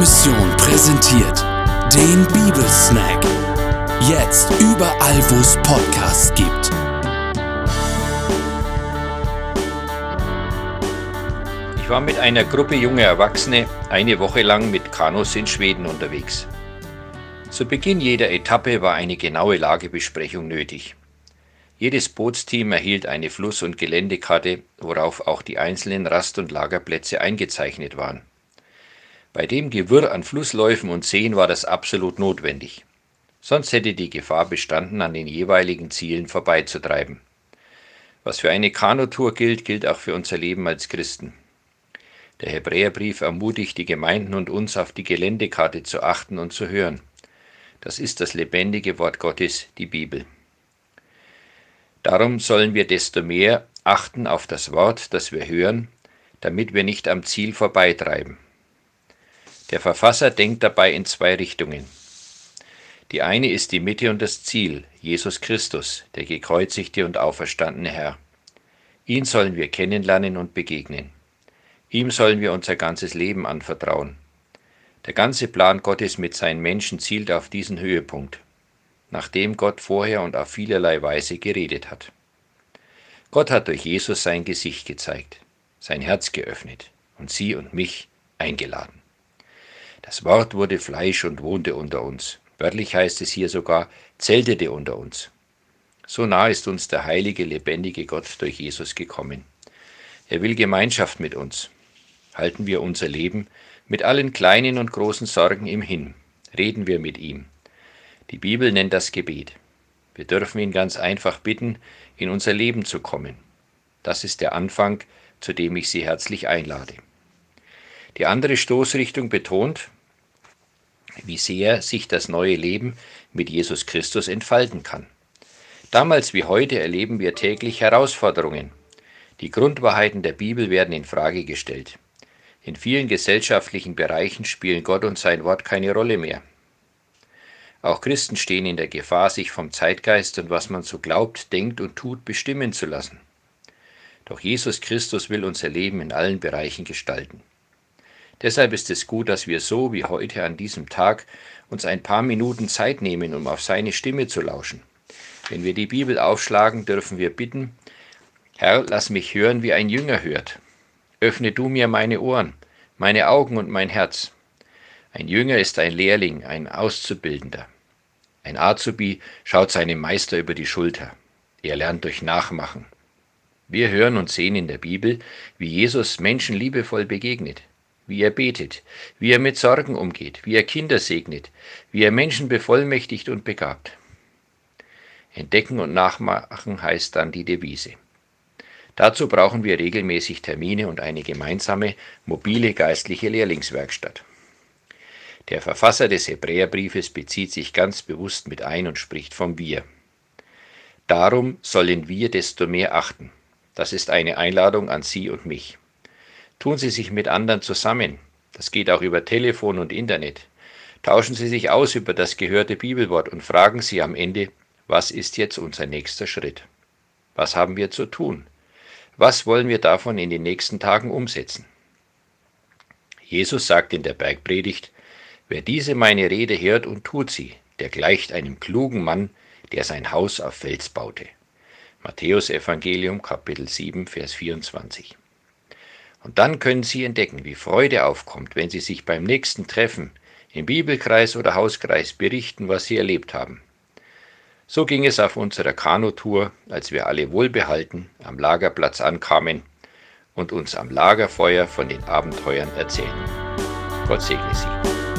Mission präsentiert den Bibelsnack. Jetzt überall, wo es Podcasts gibt. Ich war mit einer Gruppe junger Erwachsene eine Woche lang mit Kanus in Schweden unterwegs. Zu Beginn jeder Etappe war eine genaue Lagebesprechung nötig. Jedes Bootsteam erhielt eine Fluss- und Geländekarte, worauf auch die einzelnen Rast- und Lagerplätze eingezeichnet waren. Bei dem Gewirr an Flussläufen und Seen war das absolut notwendig. Sonst hätte die Gefahr bestanden, an den jeweiligen Zielen vorbeizutreiben. Was für eine Kanutour gilt, gilt auch für unser Leben als Christen. Der Hebräerbrief ermutigt die Gemeinden und uns, auf die Geländekarte zu achten und zu hören. Das ist das lebendige Wort Gottes, die Bibel. Darum sollen wir desto mehr achten auf das Wort, das wir hören, damit wir nicht am Ziel vorbeitreiben. Der Verfasser denkt dabei in zwei Richtungen. Die eine ist die Mitte und das Ziel, Jesus Christus, der gekreuzigte und auferstandene Herr. Ihn sollen wir kennenlernen und begegnen. Ihm sollen wir unser ganzes Leben anvertrauen. Der ganze Plan Gottes mit seinen Menschen zielt auf diesen Höhepunkt, nachdem Gott vorher und auf vielerlei Weise geredet hat. Gott hat durch Jesus sein Gesicht gezeigt, sein Herz geöffnet und sie und mich eingeladen. Das Wort wurde Fleisch und wohnte unter uns. Wörtlich heißt es hier sogar, zeltete unter uns. So nah ist uns der heilige, lebendige Gott durch Jesus gekommen. Er will Gemeinschaft mit uns. Halten wir unser Leben mit allen kleinen und großen Sorgen ihm hin. Reden wir mit ihm. Die Bibel nennt das Gebet. Wir dürfen ihn ganz einfach bitten, in unser Leben zu kommen. Das ist der Anfang, zu dem ich Sie herzlich einlade. Die andere Stoßrichtung betont, wie sehr sich das neue Leben mit Jesus Christus entfalten kann. Damals wie heute erleben wir täglich Herausforderungen. Die Grundwahrheiten der Bibel werden in Frage gestellt. In vielen gesellschaftlichen Bereichen spielen Gott und sein Wort keine Rolle mehr. Auch Christen stehen in der Gefahr, sich vom Zeitgeist und was man so glaubt, denkt und tut bestimmen zu lassen. Doch Jesus Christus will unser Leben in allen Bereichen gestalten. Deshalb ist es gut, dass wir so wie heute an diesem Tag uns ein paar Minuten Zeit nehmen, um auf seine Stimme zu lauschen. Wenn wir die Bibel aufschlagen, dürfen wir bitten, Herr, lass mich hören, wie ein Jünger hört. Öffne du mir meine Ohren, meine Augen und mein Herz. Ein Jünger ist ein Lehrling, ein Auszubildender. Ein Azubi schaut seinem Meister über die Schulter. Er lernt durch Nachmachen. Wir hören und sehen in der Bibel, wie Jesus Menschen liebevoll begegnet wie er betet, wie er mit Sorgen umgeht, wie er Kinder segnet, wie er Menschen bevollmächtigt und begabt. Entdecken und nachmachen heißt dann die Devise. Dazu brauchen wir regelmäßig Termine und eine gemeinsame, mobile geistliche Lehrlingswerkstatt. Der Verfasser des Hebräerbriefes bezieht sich ganz bewusst mit ein und spricht vom Wir. Darum sollen wir desto mehr achten. Das ist eine Einladung an Sie und mich. Tun Sie sich mit anderen zusammen. Das geht auch über Telefon und Internet. Tauschen Sie sich aus über das gehörte Bibelwort und fragen Sie am Ende, was ist jetzt unser nächster Schritt? Was haben wir zu tun? Was wollen wir davon in den nächsten Tagen umsetzen? Jesus sagt in der Bergpredigt, wer diese meine Rede hört und tut sie, der gleicht einem klugen Mann, der sein Haus auf Fels baute. Matthäus Evangelium Kapitel 7 Vers 24. Und dann können Sie entdecken, wie Freude aufkommt, wenn Sie sich beim nächsten Treffen im Bibelkreis oder Hauskreis berichten, was Sie erlebt haben. So ging es auf unserer Kanutour, als wir alle wohlbehalten am Lagerplatz ankamen und uns am Lagerfeuer von den Abenteuern erzählten. Gott segne Sie.